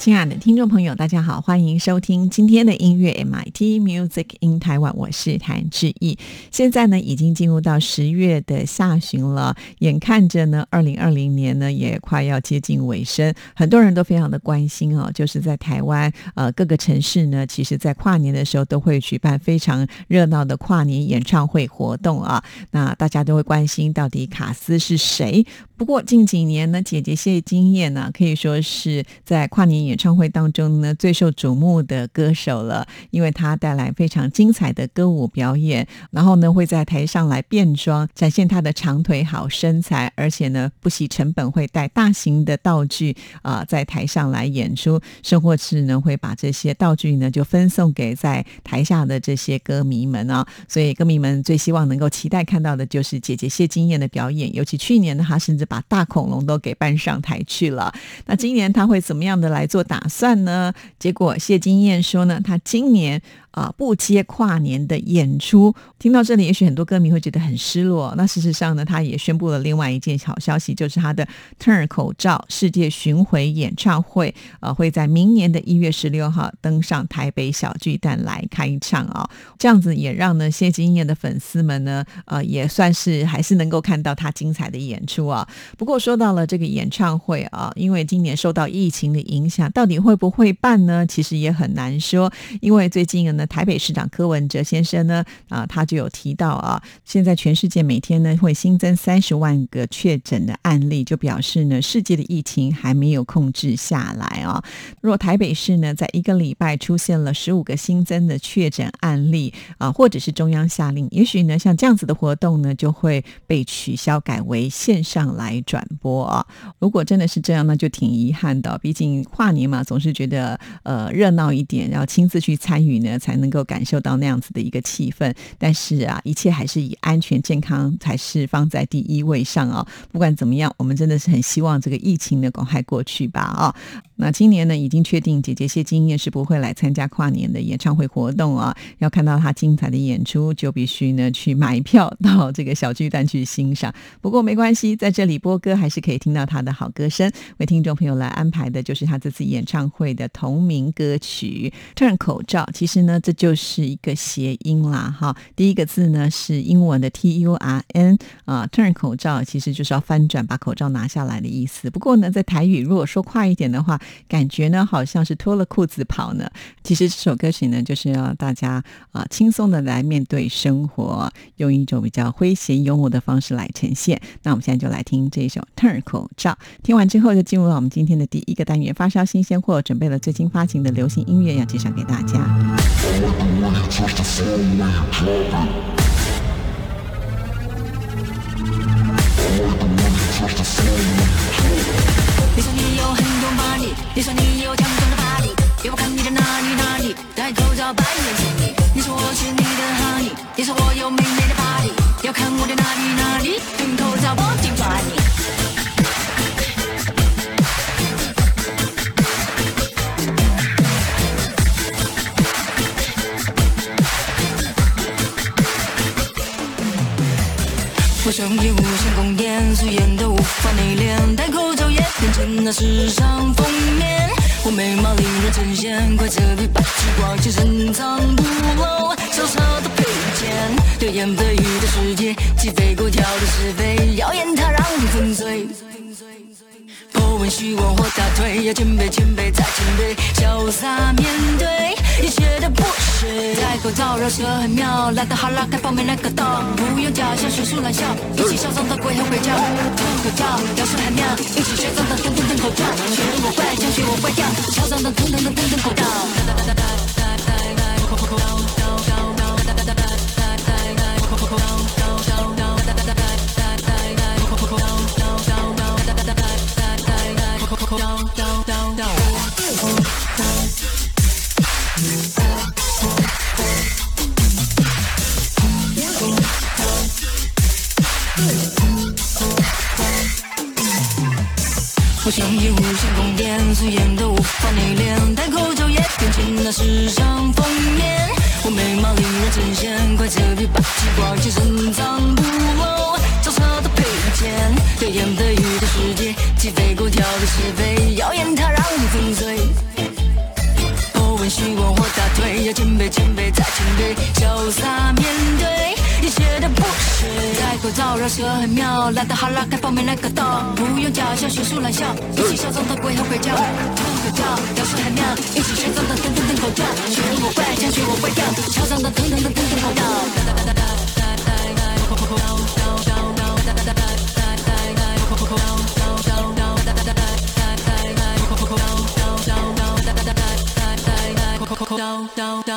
亲爱的听众朋友，大家好，欢迎收听今天的音乐 MIT Music in Taiwan，我是谭志毅。现在呢，已经进入到十月的下旬了，眼看着呢，二零二零年呢也快要接近尾声，很多人都非常的关心哦，就是在台湾呃各个城市呢，其实在跨年的时候都会举办非常热闹的跨年演唱会活动啊。那大家都会关心到底卡斯是谁？不过近几年呢，姐姐谢经验呢，可以说是在跨年演唱会当中呢，最受瞩目的歌手了，因为他带来非常精彩的歌舞表演，然后呢会在台上来变装，展现他的长腿好身材，而且呢不惜成本会带大型的道具啊，在台上来演出，甚或是呢会把这些道具呢就分送给在台下的这些歌迷们啊，所以歌迷们最希望能够期待看到的就是姐姐谢金燕的表演，尤其去年呢，她甚至把大恐龙都给搬上台去了，那今年她会怎么样的来做？打算呢？结果谢金燕说呢，她今年。啊，不接跨年的演出。听到这里，也许很多歌迷会觉得很失落。那事实上呢，他也宣布了另外一件好消息，就是他的 Turn 口罩世界巡回演唱会，呃，会在明年的一月十六号登上台北小巨蛋来开唱啊。这样子也让呢谢金燕的粉丝们呢，呃，也算是还是能够看到他精彩的演出啊。不过说到了这个演唱会啊，因为今年受到疫情的影响，到底会不会办呢？其实也很难说，因为最近呢。那台北市长柯文哲先生呢？啊，他就有提到啊，现在全世界每天呢会新增三十万个确诊的案例，就表示呢世界的疫情还没有控制下来啊。若台北市呢在一个礼拜出现了十五个新增的确诊案例啊，或者是中央下令，也许呢像这样子的活动呢就会被取消，改为线上来转播啊。如果真的是这样，那就挺遗憾的。毕竟跨年嘛，总是觉得呃热闹一点，要亲自去参与呢。才才能够感受到那样子的一个气氛，但是啊，一切还是以安全健康才是放在第一位上啊。不管怎么样，我们真的是很希望这个疫情呢赶快过去吧啊。那今年呢，已经确定姐姐谢金燕是不会来参加跨年的演唱会活动啊。要看到她精彩的演出，就必须呢去买票到这个小巨蛋去欣赏。不过没关系，在这里播歌还是可以听到她的好歌声。为听众朋友来安排的就是她这次演唱会的同名歌曲《Turn 口罩》。其实呢，这就是一个谐音啦，哈。第一个字呢是英文的 T U R N 啊，Turn 口罩其实就是要翻转，把口罩拿下来的意思。不过呢，在台语如果说快一点的话，感觉呢，好像是脱了裤子跑呢。其实这首歌曲呢，就是要大家啊轻松的来面对生活，用一种比较诙谐幽默的方式来呈现。那我们现在就来听这一首《Turn 口罩》，听完之后就进入到我们今天的第一个单元——发烧新鲜货，准备了最新发行的流行音乐要介绍给大家。你说你有很多 money，你说你有强壮的巴黎，要我看你在哪里哪里戴口罩扮演经理。你说我是你的 honey，你说我我声音无限宫殿，素颜都无法内敛，戴口罩也变成那时尚封面。我眉毛令人称羡，快遮蔽霸气光线，深藏不露，潇洒的披肩。流言蜚语的世界，鸡飞狗跳的是非，谣言它让你粉碎。问虚妄或洒脱，要谦卑，谦卑再谦卑，潇洒面对一切的不实。太过招惹蛇很妙，懒得哈拉开，暴民那个道，不用假象学术拦下。一起嚣张的鬼喊鬼叫，口罩，辽视海妙，一起嚣张的噔噔噔口罩，学我怪，学我坏叫，嚣张的噔噔的噔噔吼叫。我想也无所谓我素眼都无法内敛戴口罩也平静了时尚封面我眉毛令人垂涎可这里把鸡块儿写成战鼓敲响的配乐绕舌很妙，懒得哈拉开方面来个道，不用假笑学术懒笑，一起嚣张的鬼吼鬼叫，吞口罩要是很妙，一起学张的腾腾腾口罩，学我怪腔学我怪调，嚣张的腾腾腾腾腾口罩。亲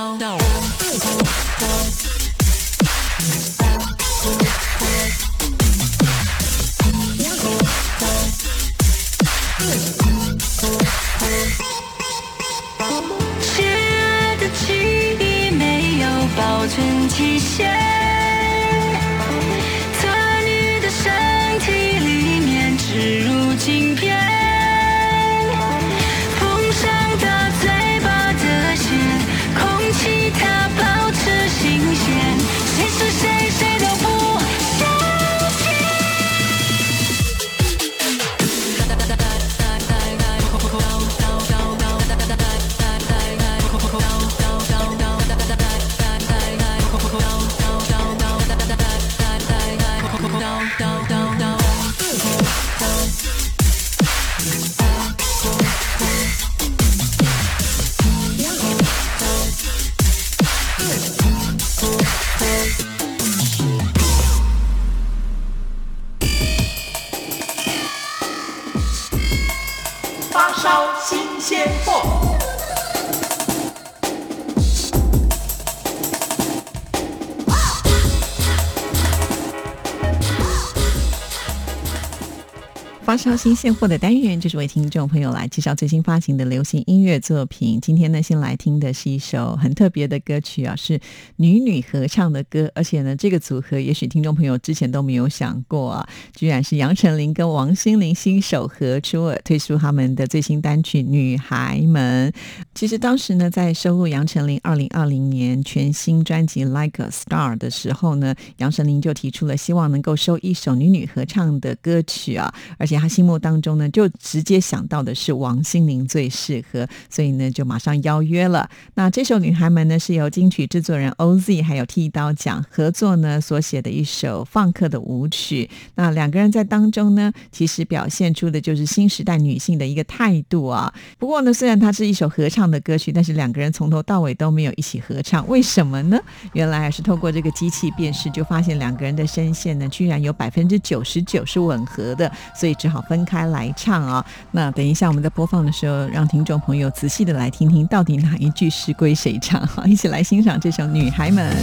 超新现货的单元，就是为听众朋友来介绍最新发行的流行音乐作品。今天呢，先来听的是一首很特别的歌曲啊，是女女合唱的歌，而且呢，这个组合也许听众朋友之前都没有想过啊，居然是杨丞琳跟王心凌新手合出推出他们的最新单曲《女孩们》。其实当时呢，在收录杨丞琳二零二零年全新专辑《Like a Star》的时候呢，杨丞琳就提出了希望能够收一首女女合唱的歌曲啊，而且他心目当中呢，就直接想到的是王心凌最适合，所以呢，就马上邀约了。那这首《女孩们》呢，是由金曲制作人 OZ 还有剃刀奖合作呢所写的一首放克的舞曲。那两个人在当中呢，其实表现出的就是新时代女性的一个态度啊。不过呢，虽然它是一首合唱的歌曲，但是两个人从头到尾都没有一起合唱，为什么呢？原来还是透过这个机器辨识，就发现两个人的声线呢，居然有百分之九十九是吻合的，所以只好分开来唱啊。那等一下我们在播放的时候，让听众朋友仔细的来听听，到底哪一句是归谁唱？好，一起来欣赏这首《女孩们》。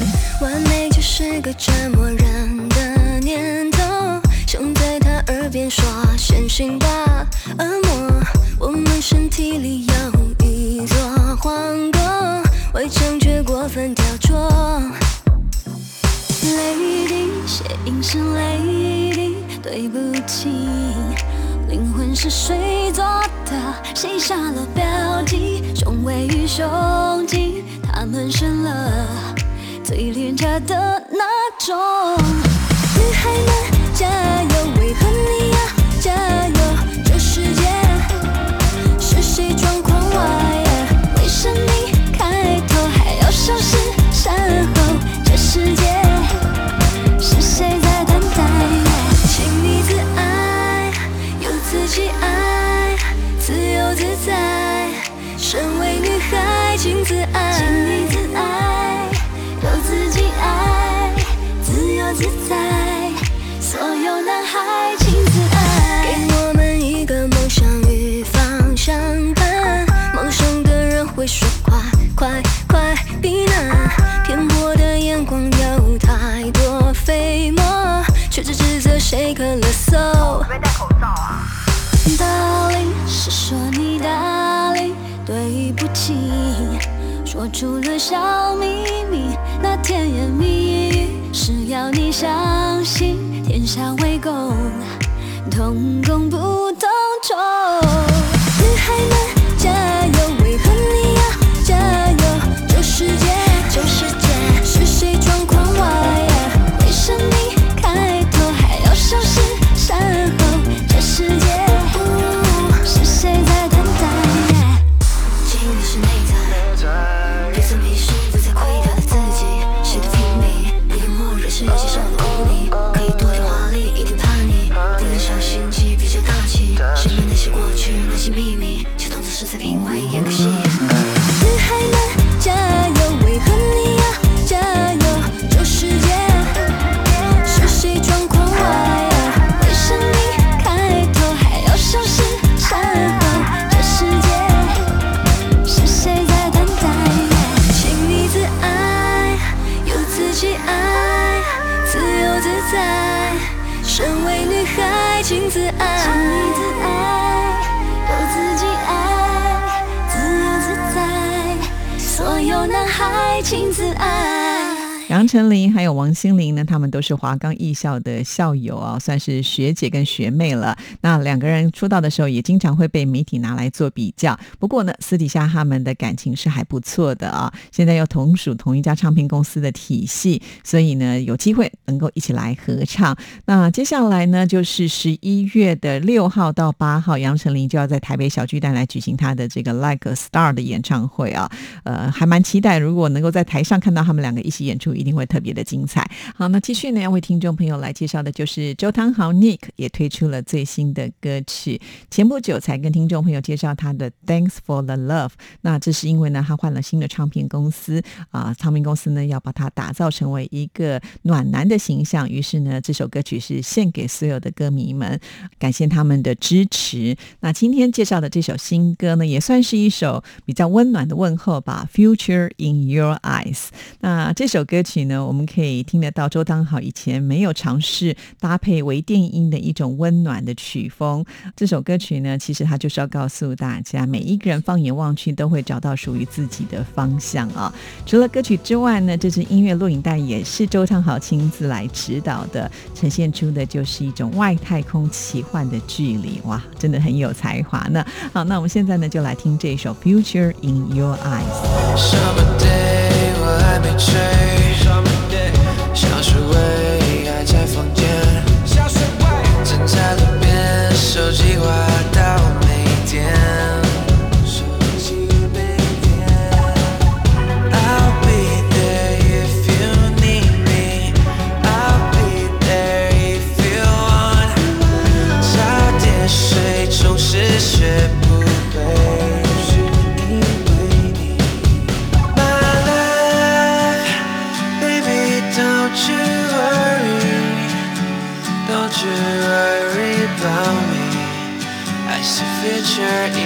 完美就是个折磨人的念头，想在他耳边说先行吧，恶魔。我们身体里有一座皇宫，围墙却过分雕琢。Lady，谐音是 Lady，对不起，灵魂是谁做的？谁下了标记？胸围与胸肌，他们生了。最廉价的那种。女孩们加油，为何除了小秘密，那甜言蜜语是要你相信，天下为公，同工不同酬。陈琳还有王心凌呢，他们都是华冈艺校的校友啊，算是学姐跟学妹了。那两个人出道的时候也经常会被媒体拿来做比较。不过呢，私底下他们的感情是还不错的啊。现在又同属同一家唱片公司的体系，所以呢，有机会能够一起来合唱。那接下来呢，就是十一月的六号到八号，杨丞琳就要在台北小巨蛋来举行他的这个 Like Star 的演唱会啊。呃，还蛮期待，如果能够在台上看到他们两个一起演出。一定会会特别的精彩。好，那继续呢，要为听众朋友来介绍的就是周汤豪 Nick 也推出了最新的歌曲。前不久才跟听众朋友介绍他的 Thanks for the Love。那这是因为呢，他换了新的唱片公司啊，唱片公司呢要把它打造成为一个暖男的形象。于是呢，这首歌曲是献给所有的歌迷们，感谢他们的支持。那今天介绍的这首新歌呢，也算是一首比较温暖的问候吧。Future in Your Eyes。那这首歌曲。曲呢，我们可以听得到周汤豪以前没有尝试搭配微电音的一种温暖的曲风。这首歌曲呢，其实它就是要告诉大家，每一个人放眼望去都会找到属于自己的方向啊。除了歌曲之外呢，这支音乐录影带也是周汤豪亲自来指导的，呈现出的就是一种外太空奇幻的距离。哇，真的很有才华呢。好，那我们现在呢，就来听这首《Future in Your Eyes》。小水位还在房间，正在路边，手机滑到 where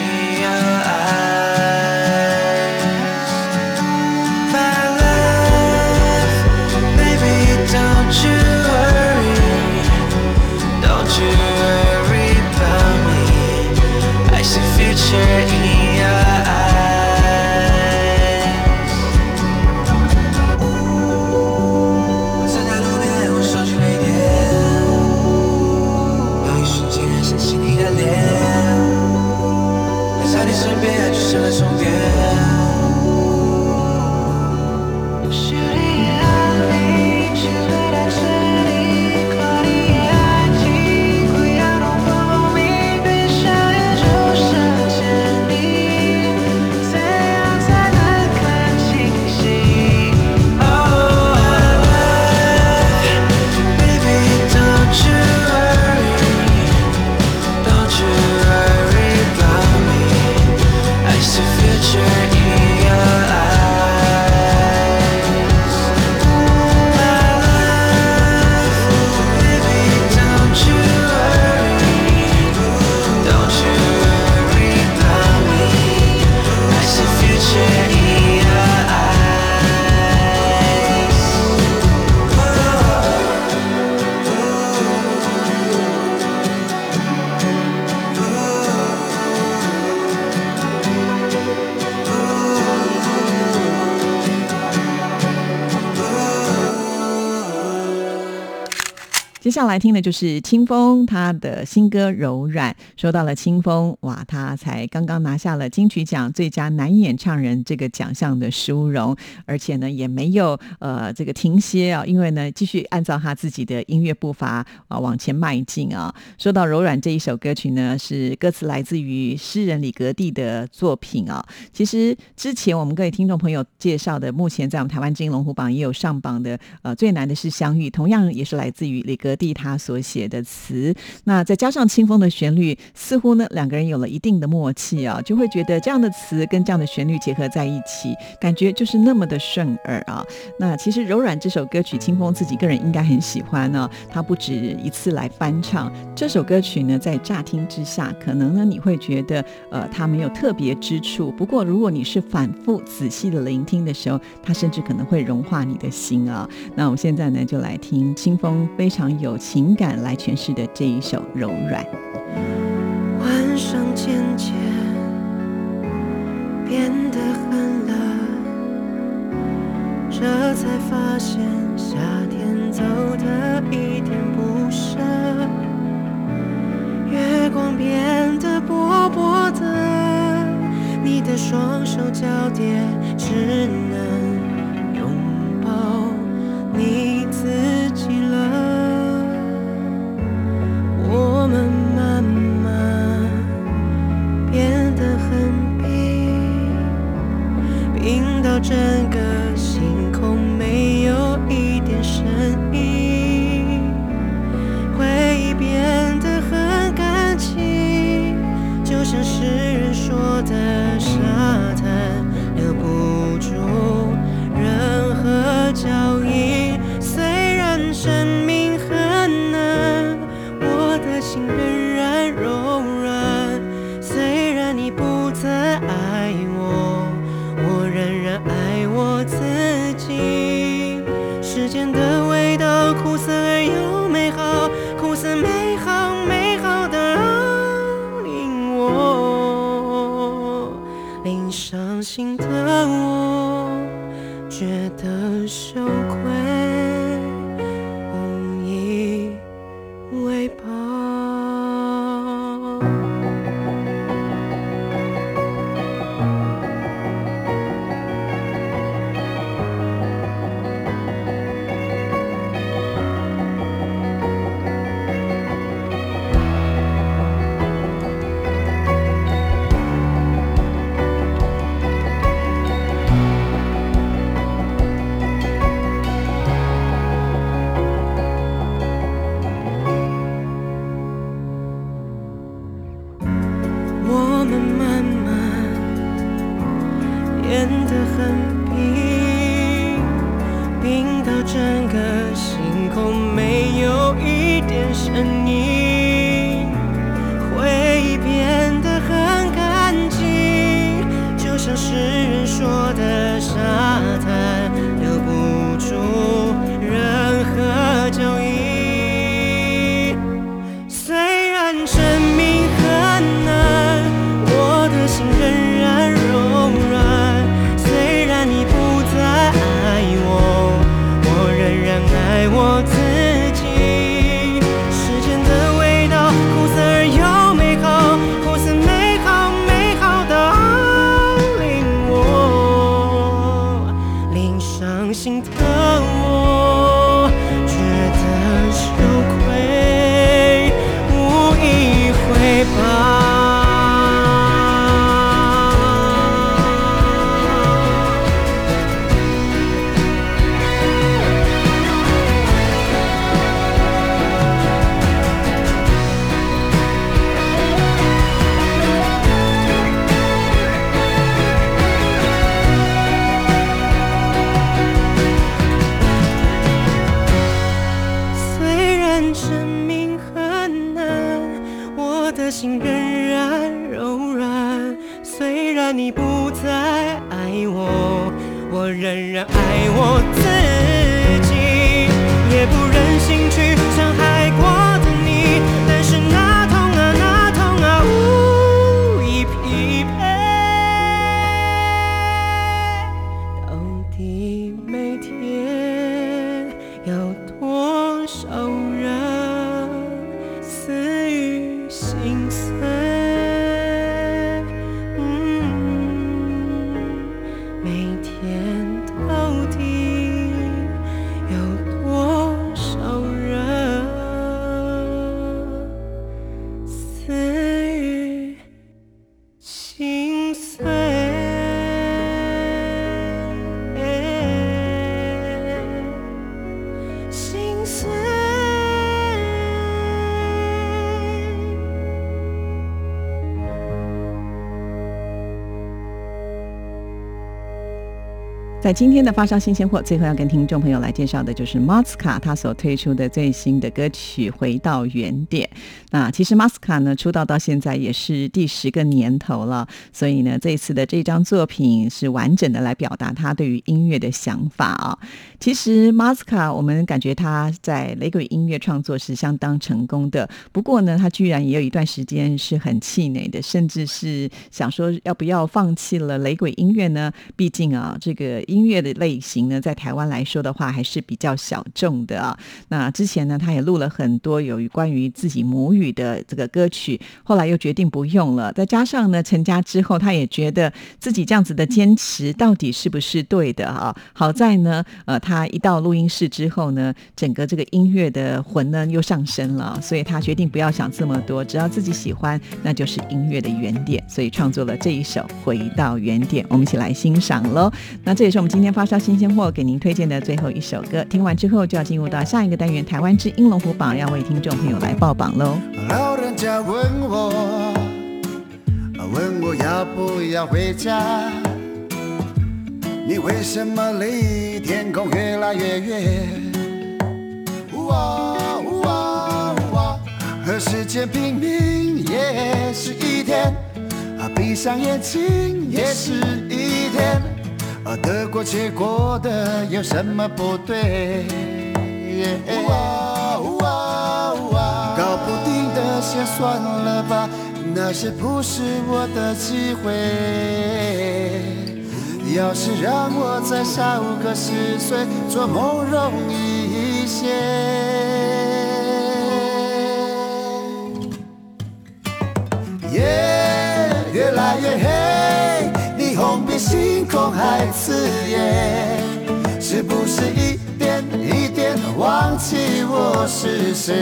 来听的就是清风他的新歌《柔软》。说到了清风，哇，他才刚刚拿下了金曲奖最佳男演唱人这个奖项的殊荣，而且呢也没有呃这个停歇啊，因为呢继续按照他自己的音乐步伐啊往前迈进啊。说到《柔软》这一首歌曲呢，是歌词来自于诗人李格弟的作品啊。其实之前我们各位听众朋友介绍的，目前在我们台湾金龙虎榜也有上榜的，呃，最难的是相遇，同样也是来自于李格弟他所写的词。那再加上清风的旋律，似乎呢两个人有了一定的默契啊，就会觉得这样的词跟这样的旋律结合在一起，感觉就是那么的顺耳啊。那其实《柔软》这首歌曲，清风自己个人应该很喜欢呢。他不止一次来翻唱这首歌曲呢，在乍听之下，可能呢你会觉得呃它没有特别之处。不过如果你是反复仔细的聆听的时候，它甚至可能会融化你的心啊。那我们现在呢就来听清风非常有情感来诠释的这一首《柔软》。变得很冷，这才发现夏天走的一点不舍。月光变得薄薄的，你的双手交叠，只能拥抱你自己了。今天的发烧新鲜货，最后要跟听众朋友来介绍的就是 Masca 他所推出的最新的歌曲《回到原点》。那其实 Masca 呢出道到现在也是第十个年头了，所以呢这一次的这张作品是完整的来表达他对于音乐的想法啊。其实 Masca 我们感觉他在雷鬼音乐创作是相当成功的，不过呢他居然也有一段时间是很气馁的，甚至是想说要不要放弃了雷鬼音乐呢？毕竟啊这个。音音乐的类型呢，在台湾来说的话，还是比较小众的啊。那之前呢，他也录了很多有关于自己母语的这个歌曲，后来又决定不用了。再加上呢，成家之后，他也觉得自己这样子的坚持到底是不是对的啊？好在呢，呃，他一到录音室之后呢，整个这个音乐的魂呢又上升了，所以他决定不要想这么多，只要自己喜欢，那就是音乐的原点。所以创作了这一首《回到原点》，我们一起来欣赏喽。那这也是。我们今天发烧新鲜货给您推荐的最后一首歌，听完之后就要进入到下一个单元——台湾之音龙虎榜，要为听众朋友来报榜喽。老人家问我，问我要不要回家？你为什么离天空越来越远？哇哇哇！和时间拼命也是一天，啊，闭上眼睛也是一天。啊，得过且过的有什么不对？搞不定的先算了吧，那些不是我的机会。要是让我再少个十岁，做梦容易一些。夜越来越黑。比星空还刺眼，是不是一点一点忘记我是谁？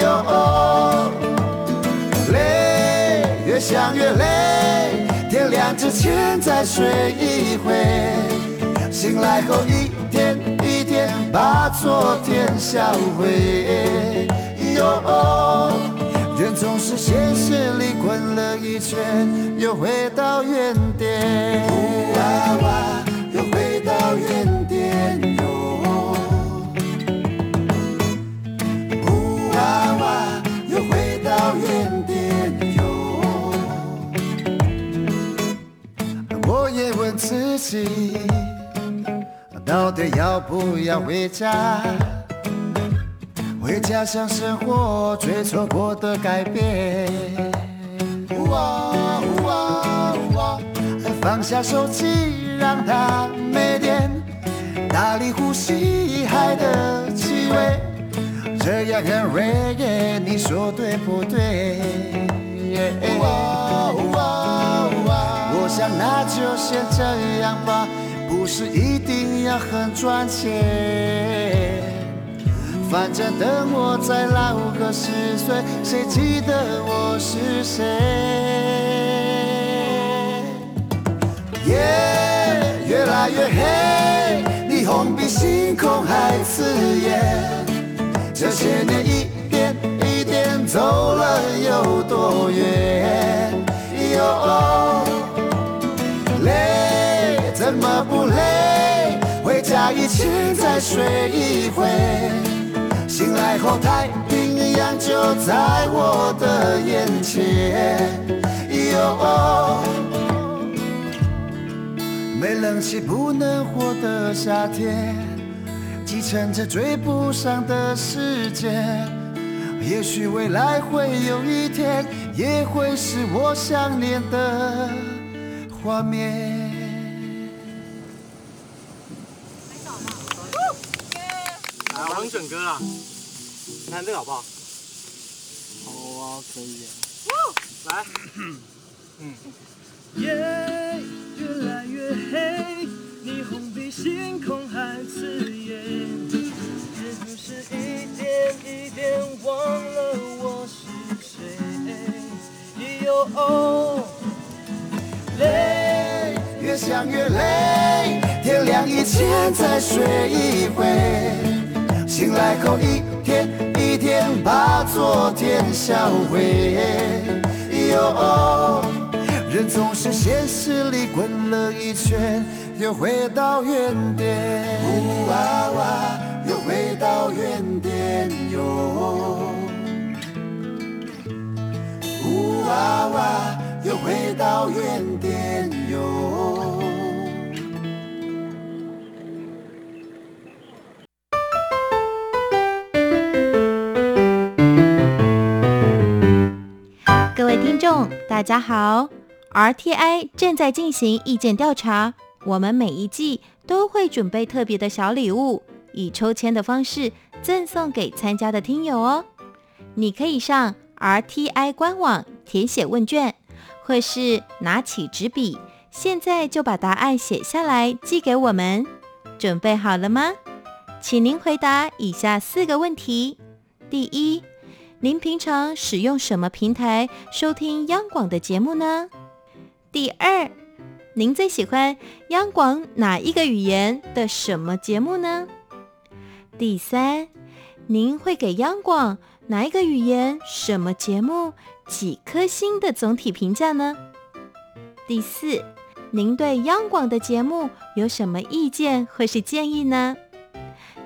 哟，累，越想越累，天亮之前再睡一回，醒来后一天一天把昨天销毁。哟。总是现实里滚了一圈，又回到原点。哇哇，又回到原点哟。哇哇，又回到原点哟。我也问自己，到底要不要回家？回家乡生活，最错过的改变。哇哇哇！放下手机，让它没电，大力呼吸海的气味，这样很 r e g 你说对不对？哇哇哇！我想那就先这样吧，不是一定要很赚钱。反正等我再老个十岁，谁记得我是谁？夜越来越黑，霓虹比星空还刺眼。这些年一点一点走了有多远？哟，累怎么不累？回家以前再睡一回。醒来后，太平洋就在我的眼前。哟，没冷气不能活的夏天，继承着追不上的时间。也许未来会有一天，也会是我想念的画面。整歌了。看这个好不好？好啊，可以。来，嗯。夜越来越黑，霓虹比星空还刺眼，是不是一点一点忘了我是谁？哟，累，越想越累，天亮以前再睡一回。醒来后一天一天把昨天销毁，哟，人总是现实里滚了一圈，又回到原点，呜哇哇，又回到原点哟，呜哇哇，又回到原点。大家好。RTI 正在进行意见调查，我们每一季都会准备特别的小礼物，以抽签的方式赠送给参加的听友哦。你可以上 RTI 官网填写问卷，或是拿起纸笔，现在就把答案写下来寄给我们。准备好了吗？请您回答以下四个问题：第一，您平常使用什么平台收听央广的节目呢？第二，您最喜欢央广哪一个语言的什么节目呢？第三，您会给央广哪一个语言什么节目几颗星的总体评价呢？第四，您对央广的节目有什么意见或是建议呢？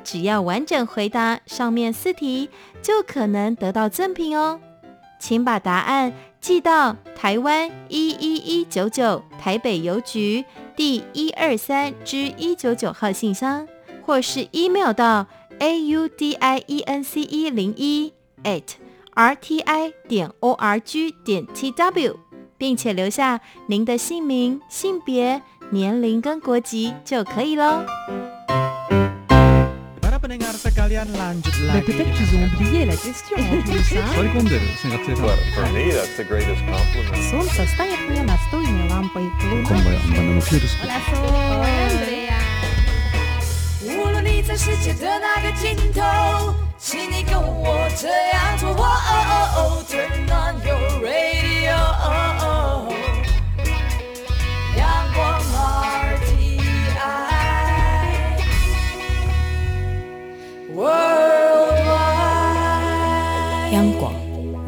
只要完整回答上面四题，就可能得到赠品哦。请把答案寄到台湾一一一九九台北邮局第一二三之一九九号信箱，或是 email 到 a u d i e n c e 零一 at r t i 点 o r g 点 t w，并且留下您的姓名、性别、年龄跟国籍就可以喽。Para pendengar sekalian lanjut lagi. peut-être qu'ils ont oublié la question en plus. hein. For me, that's the greatest compliment. Солнце станет мне настольной лампой. Луна 无论你在世界的哪个尽头，请你跟我这样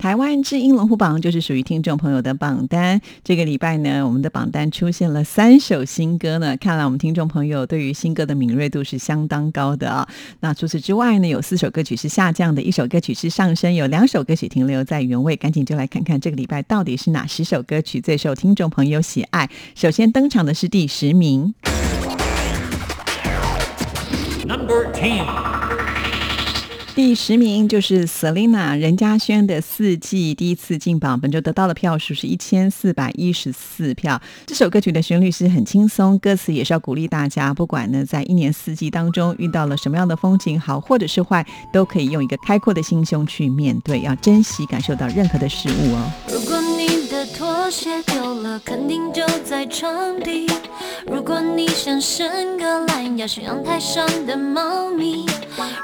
台湾之音龙虎榜就是属于听众朋友的榜单。这个礼拜呢，我们的榜单出现了三首新歌呢，看来我们听众朋友对于新歌的敏锐度是相当高的啊。那除此之外呢，有四首歌曲是下降的，一首歌曲是上升，有两首歌曲停留在原位。赶紧就来看看这个礼拜到底是哪十首歌曲最受听众朋友喜爱。首先登场的是第十名。Number 10. 第十名就是 Selina 任嘉萱的《四季》，第一次进榜，本周得到的票数是一千四百一十四票。这首歌曲的旋律是很轻松，歌词也是要鼓励大家，不管呢在一年四季当中遇到了什么样的风景，好或者是坏，都可以用一个开阔的心胸去面对，要珍惜感受到任何的事物哦。鞋丢了，肯定就在床底。如果你想伸个懒腰，是阳台上的猫咪。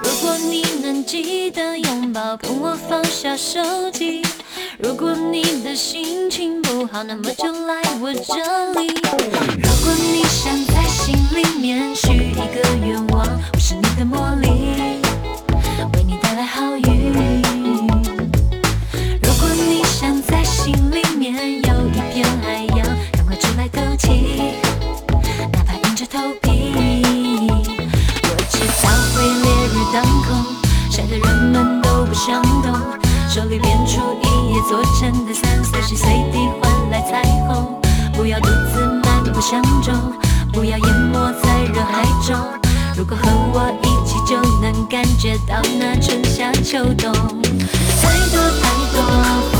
如果你能记得拥抱，跟我放下手机。如果你的心情不好，那么就来我这里。如果你想在心里面许一个愿望，我是你的魔力，为你带来好运。如果你想在心里面有，起，哪怕硬着头皮。我知道会烈日当空，晒得人们都不想动，手里变出一叶做成的伞，随时随地换来彩虹。不要独自漫步相中，不要淹没在人海中。如果和我一起，就能感觉到那春夏秋冬。太多太多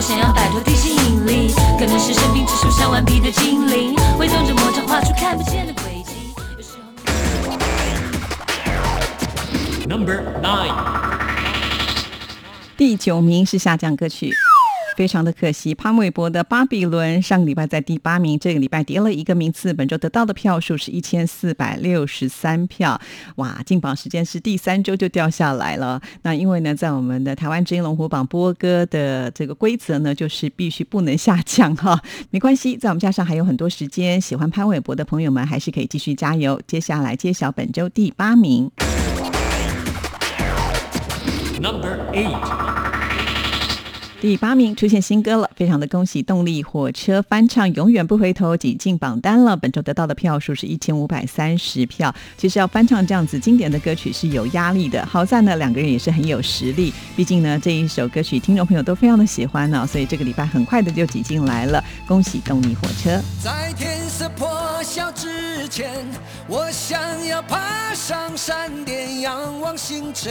想要摆脱地心引力可能是生病之树上顽皮的精灵挥动着魔杖画出看不见的轨迹。number nine 第九名是下降歌曲。非常的可惜，潘玮柏的《巴比伦》上个礼拜在第八名，这个礼拜跌了一个名次，本周得到的票数是一千四百六十三票，哇，进榜时间是第三周就掉下来了。那因为呢，在我们的台湾之音龙虎榜播歌的这个规则呢，就是必须不能下降哈，没关系，在我们加上还有很多时间，喜欢潘玮柏的朋友们还是可以继续加油。接下来揭晓本周第八名。Number eight 第八名出现新歌了，非常的恭喜动力火车翻唱《永远不回头》挤进榜单了。本周得到的票数是一千五百三十票。其实要翻唱这样子经典的歌曲是有压力的，好在呢两个人也是很有实力。毕竟呢这一首歌曲听众朋友都非常的喜欢呢、所以这个礼拜很快的就挤进来了。恭喜动力火车！在天色破晓之前，我想要爬上山巅，仰望星辰，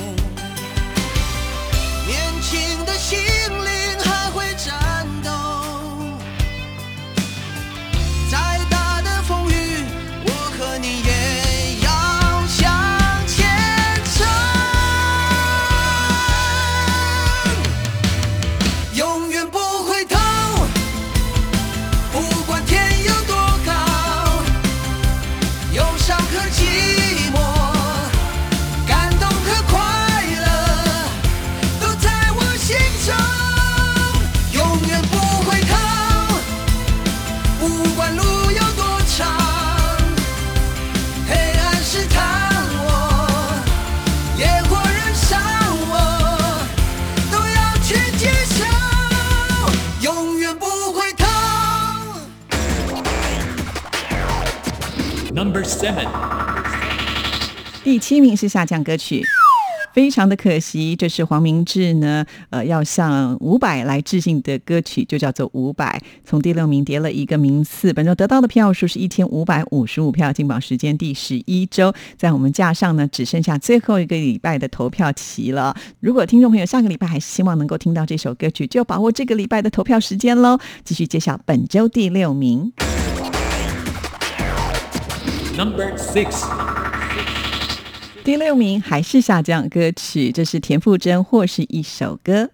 第七名是下降歌曲。非常的可惜，这是黄明志呢，呃，要向伍佰来致敬的歌曲，就叫做《伍佰》，从第六名跌了一个名次。本周得到的票数是一千五百五十五票，进榜时间第十一周，在我们架上呢，只剩下最后一个礼拜的投票期了。如果听众朋友下个礼拜还是希望能够听到这首歌曲，就把握这个礼拜的投票时间喽。继续揭晓本周第六名。Number six. 第六名还是下降歌曲，这是田馥甄或是一首歌。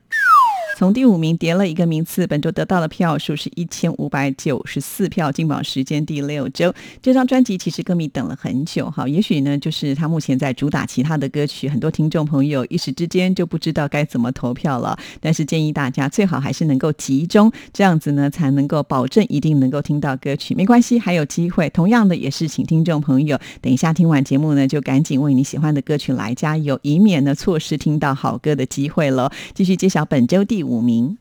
从第五名跌了一个名次，本周得到的票数是一千五百九十四票，进榜时间第六周。这张专辑其实歌迷等了很久，哈，也许呢就是他目前在主打其他的歌曲，很多听众朋友一时之间就不知道该怎么投票了。但是建议大家最好还是能够集中，这样子呢才能够保证一定能够听到歌曲。没关系，还有机会。同样的也是请听众朋友等一下听完节目呢，就赶紧为你喜欢的歌曲来加油，以免呢错失听到好歌的机会了。继续揭晓本周第五五名。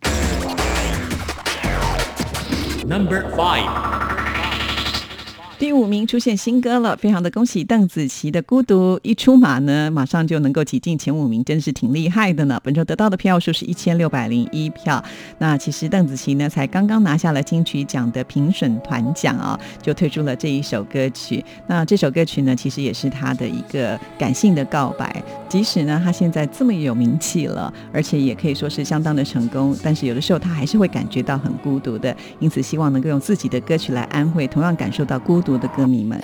Number five 第五名出现新歌了，非常的恭喜邓紫棋的《孤独》一出马呢，马上就能够挤进前五名，真是挺厉害的呢。本周得到的票数是一千六百零一票。那其实邓紫棋呢，才刚刚拿下了金曲奖的评审团奖啊，就推出了这一首歌曲。那这首歌曲呢，其实也是她的一个感性的告白。即使呢，他现在这么有名气了，而且也可以说是相当的成功，但是有的时候他还是会感觉到很孤独的。因此，希望能够用自己的歌曲来安慰同样感受到孤独的歌迷们。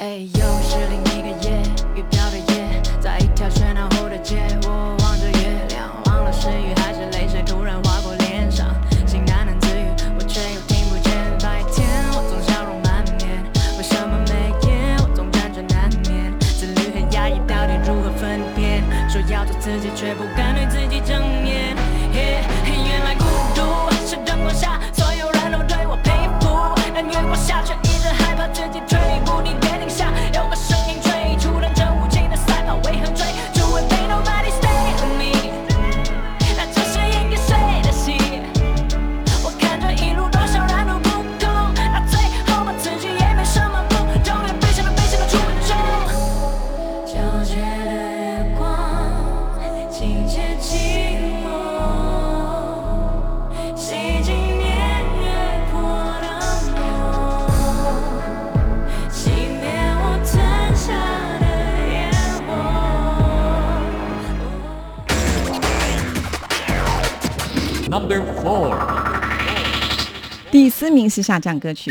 第四名是下降歌曲。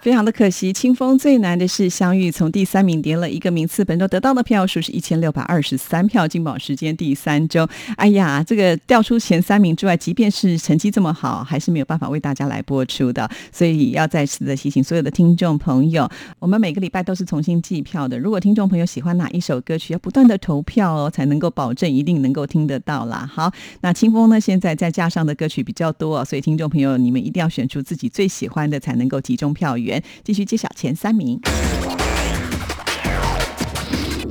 非常的可惜，清风最难的是相遇，从第三名跌了一个名次，本周得到的票数是一千六百二十三票，金榜时间第三周。哎呀，这个掉出前三名之外，即便是成绩这么好，还是没有办法为大家来播出的。所以要再次的提醒所有的听众朋友，我们每个礼拜都是重新计票的。如果听众朋友喜欢哪一首歌曲，要不断的投票哦，才能够保证一定能够听得到啦。好，那清风呢，现在在架上的歌曲比较多、所以听众朋友你们一定要选出自己最喜欢的，才能够集中票源。继续揭晓前三名。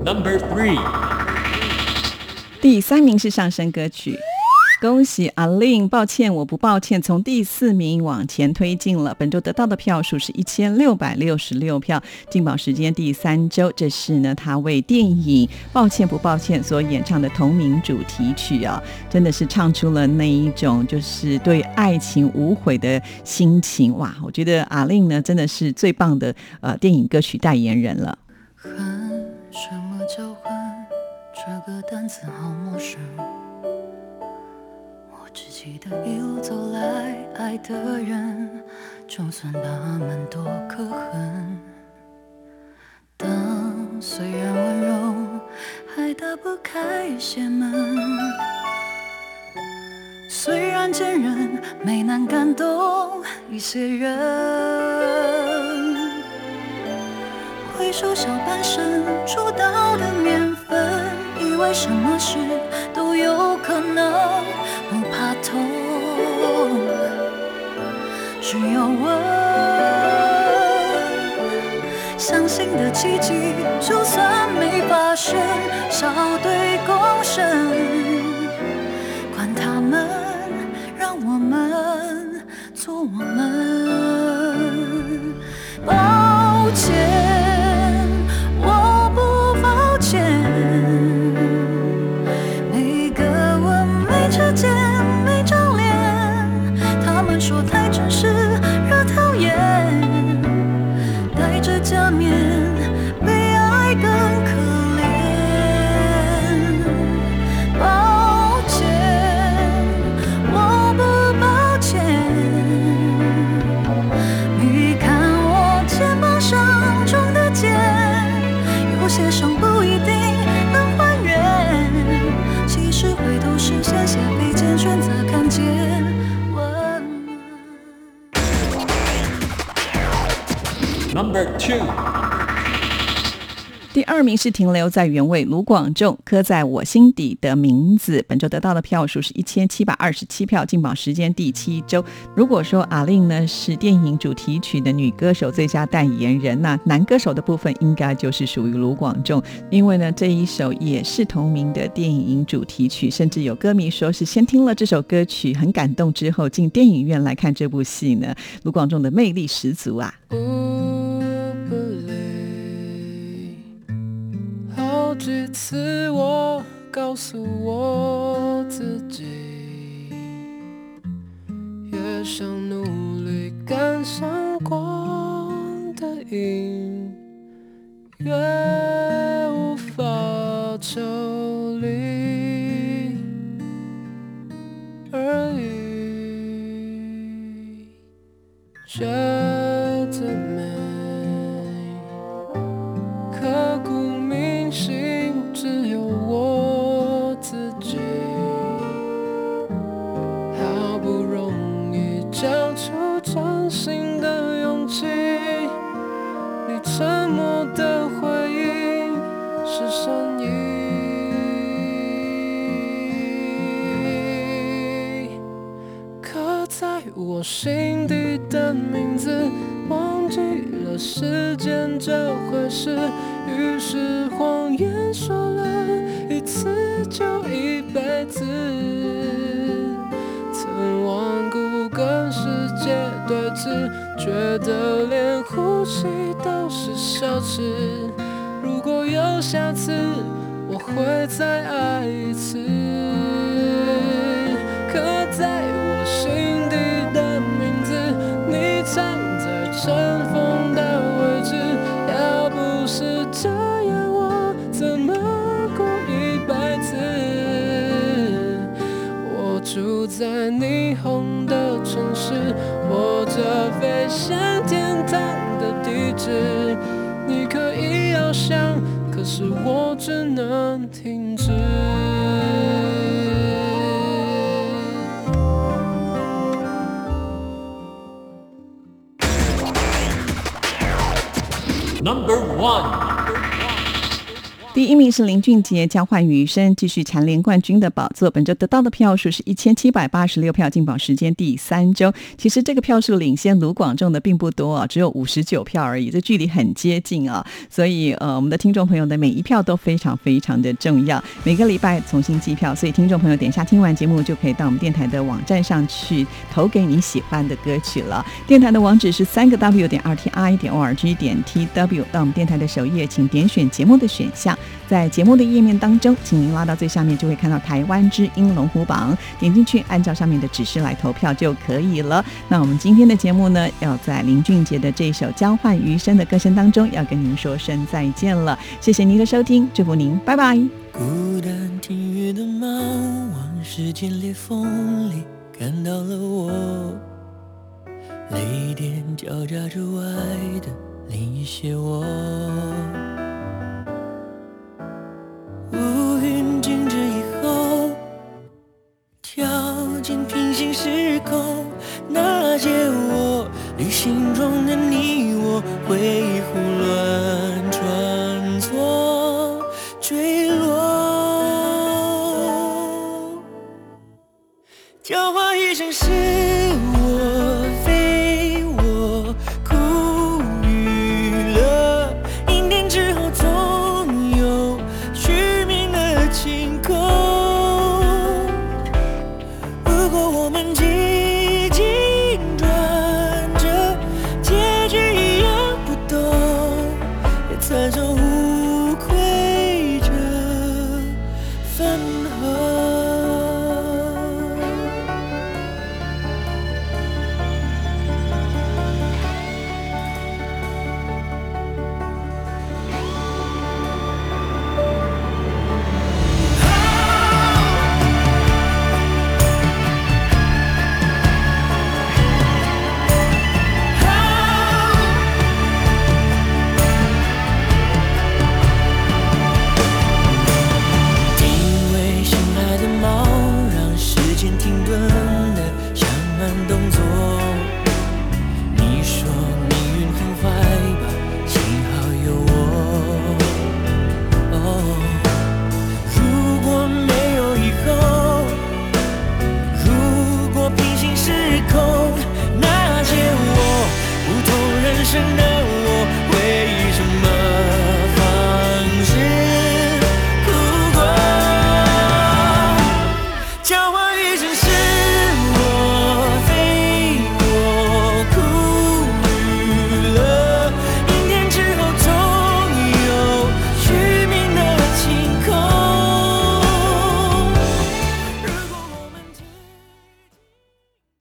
Number 3. 第三名是上升歌曲。恭喜阿令，抱歉我不抱歉，从第四名往前推进了。本周得到的票数是一千六百六十六票，进榜时间第三周。这是呢他为电影《抱歉不抱歉》所演唱的同名主题曲啊，真的是唱出了那一种就是对爱情无悔的心情哇！我觉得阿令呢真的是最棒的呃电影歌曲代言人了。恨什么叫恨？这个单词好陌生。只记得一路走来，爱的人，就算他们多可恨。当虽然温柔，还打不开一些门。虽然坚韧，没难感动一些人。回首小半生出道的年份，以为什么事都有只有我，相信的奇迹，就算没发生，笑对共生，管他们，让我们做我们，第二名是停留在原位，卢广仲刻在我心底的名字。本周得到的票数是一千七百二十七票，进榜时间第七周。如果说阿令呢是电影主题曲的女歌手最佳代言人，那男歌手的部分应该就是属于卢广仲，因为呢这一首也是同名的电影主题曲，甚至有歌迷说是先听了这首歌曲很感动之后进电影院来看这部戏呢。卢广仲的魅力十足啊！好几次我告诉我自己，越想努力赶上光的影，越无法抽离而已，觉得美。刻骨交出真心的勇气，你沉默的回应是善意。刻在我心底的名字，忘记了时间这回事，于是谎言说了一次就一辈子。对峙，觉得连呼吸都是奢侈。如果有下次，我会再爱一次。刻在我心底的名字，你藏在尘封的位置。要不是这样，我怎么过一辈子？我住在像天堂的地址。你可以翱翔，可是我只能停止。Number one. 第一名是林俊杰，交换余生，继续蝉联冠军的宝座。本周得到的票数是一千七百八十六票，进榜时间第三周。其实这个票数领先卢广仲的并不多啊，只有五十九票而已，这距离很接近啊。所以呃，我们的听众朋友的每一票都非常非常的重要。每个礼拜重新计票，所以听众朋友等一下听完节目就可以到我们电台的网站上去投给你喜欢的歌曲了。电台的网址是三个 W 点 R T I 点 O R G 点 T W。到我们电台的首页，请点选节目的选项。在节目的页面当中，请您拉到最下面，就会看到台湾之音龙虎榜，点进去，按照上面的指示来投票就可以了。那我们今天的节目呢，要在林俊杰的这首《交换余生》的歌声当中，要跟您说声再见了。谢谢您的收听，祝福您，拜拜。孤单听雨的猫，往时间裂缝里看到了我，泪点交加着爱的另一些我。乌云静止以后，跳进平行时空，那些我旅行中的你我，回忆胡乱。在这无